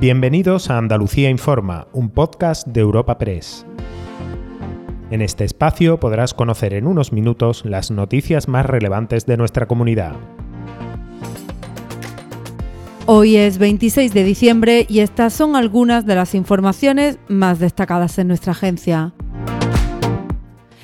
Bienvenidos a Andalucía Informa, un podcast de Europa Press. En este espacio podrás conocer en unos minutos las noticias más relevantes de nuestra comunidad. Hoy es 26 de diciembre y estas son algunas de las informaciones más destacadas en nuestra agencia.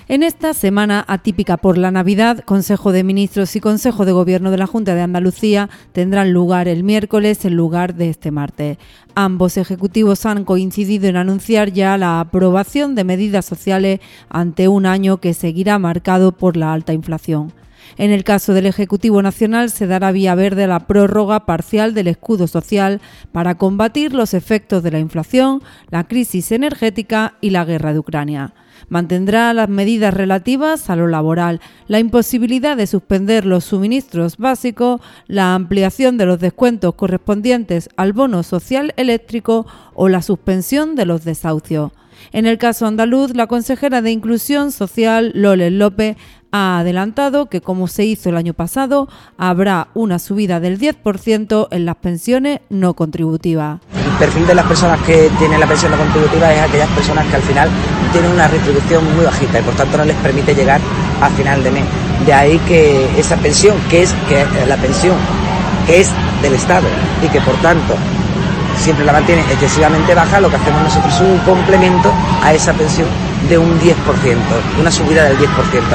En esta semana atípica por la Navidad, Consejo de Ministros y Consejo de Gobierno de la Junta de Andalucía tendrán lugar el miércoles en lugar de este martes. Ambos ejecutivos han coincidido en anunciar ya la aprobación de medidas sociales ante un año que seguirá marcado por la alta inflación. En el caso del Ejecutivo Nacional se dará vía verde a la prórroga parcial del escudo social para combatir los efectos de la inflación, la crisis energética y la guerra de Ucrania. Mantendrá las medidas relativas a lo laboral, la imposibilidad de suspender los suministros básicos, la ampliación de los descuentos correspondientes al bono social eléctrico o la suspensión de los desahucios. En el caso andaluz, la consejera de Inclusión Social, Loles López, ha adelantado que, como se hizo el año pasado, habrá una subida del 10% en las pensiones no contributivas. El perfil de las personas que tienen la pensión no contributiva es aquellas personas que al final tienen una retribución muy bajita y por tanto no les permite llegar a final de mes. De ahí que esa pensión, que es la pensión que es del Estado y que por tanto siempre la mantiene excesivamente baja, lo que hacemos nosotros es un complemento a esa pensión de un 10%, una subida del 10%,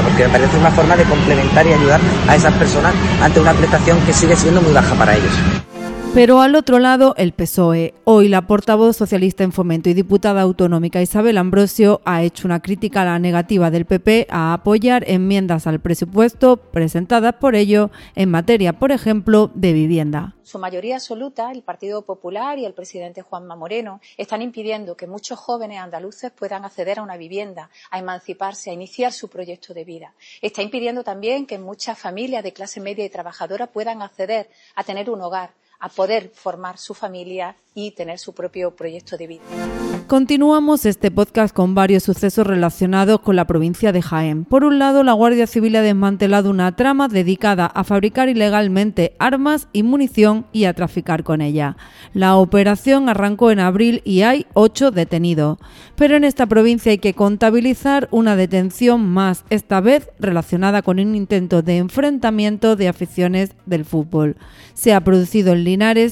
porque me parece una forma de complementar y ayudar a esas personas ante una prestación que sigue siendo muy baja para ellos. Pero al otro lado, el PSOE. Hoy la portavoz socialista en fomento y diputada autonómica Isabel Ambrosio ha hecho una crítica a la negativa del PP a apoyar enmiendas al presupuesto presentadas por ello en materia, por ejemplo, de vivienda. Su mayoría absoluta, el Partido Popular y el presidente Juanma Moreno, están impidiendo que muchos jóvenes andaluces puedan acceder a una vivienda, a emanciparse, a iniciar su proyecto de vida. Está impidiendo también que muchas familias de clase media y trabajadora puedan acceder a tener un hogar a poder formar su familia y tener su propio proyecto de vida. Continuamos este podcast con varios sucesos relacionados con la provincia de Jaén. Por un lado, la Guardia Civil ha desmantelado una trama dedicada a fabricar ilegalmente armas y munición y a traficar con ella. La operación arrancó en abril y hay ocho detenidos. Pero en esta provincia hay que contabilizar una detención más, esta vez relacionada con un intento de enfrentamiento de aficiones del fútbol. Se ha producido en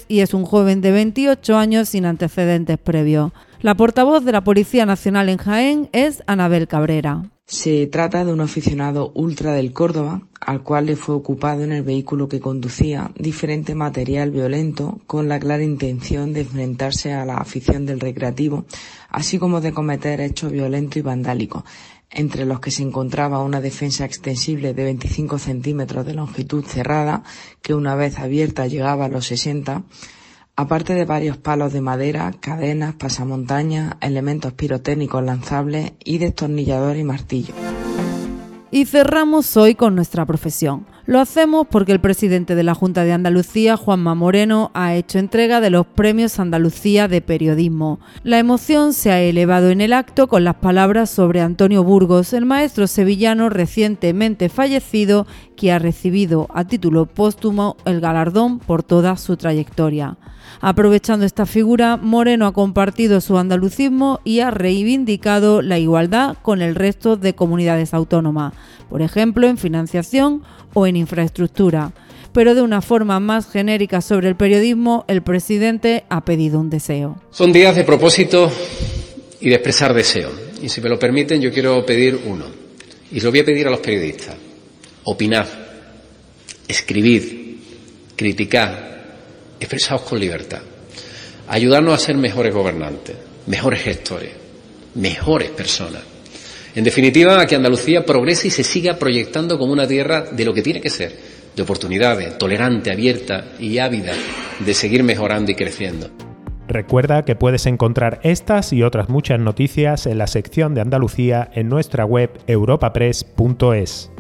Y es un joven de 28 años sin antecedentes previos. La portavoz de la Policía Nacional en Jaén es Anabel Cabrera. Se trata de un aficionado ultra del Córdoba, al cual le fue ocupado en el vehículo que conducía diferente material violento con la clara intención de enfrentarse a la afición del recreativo, así como de cometer hechos violentos y vandálicos, entre los que se encontraba una defensa extensible de 25 centímetros de longitud cerrada, que una vez abierta llegaba a los 60, aparte de varios palos de madera, cadenas, pasamontañas, elementos pirotécnicos lanzables y destornillador y martillo. Y cerramos hoy con nuestra profesión. Lo hacemos porque el presidente de la Junta de Andalucía, Juanma Moreno, ha hecho entrega de los premios Andalucía de Periodismo. La emoción se ha elevado en el acto con las palabras sobre Antonio Burgos, el maestro sevillano recientemente fallecido, que ha recibido a título póstumo el galardón por toda su trayectoria. Aprovechando esta figura, Moreno ha compartido su andalucismo y ha reivindicado la igualdad con el resto de comunidades autónomas, por ejemplo en financiación o en infraestructura. Pero de una forma más genérica sobre el periodismo, el presidente ha pedido un deseo. Son días de propósito y de expresar deseo. Y si me lo permiten, yo quiero pedir uno. Y lo voy a pedir a los periodistas. Opinad, escribid, criticad, expresados con libertad. Ayudarnos a ser mejores gobernantes, mejores gestores, mejores personas. En definitiva, a que Andalucía progrese y se siga proyectando como una tierra de lo que tiene que ser, de oportunidades, tolerante, abierta y ávida de seguir mejorando y creciendo. Recuerda que puedes encontrar estas y otras muchas noticias en la sección de Andalucía en nuestra web europapress.es.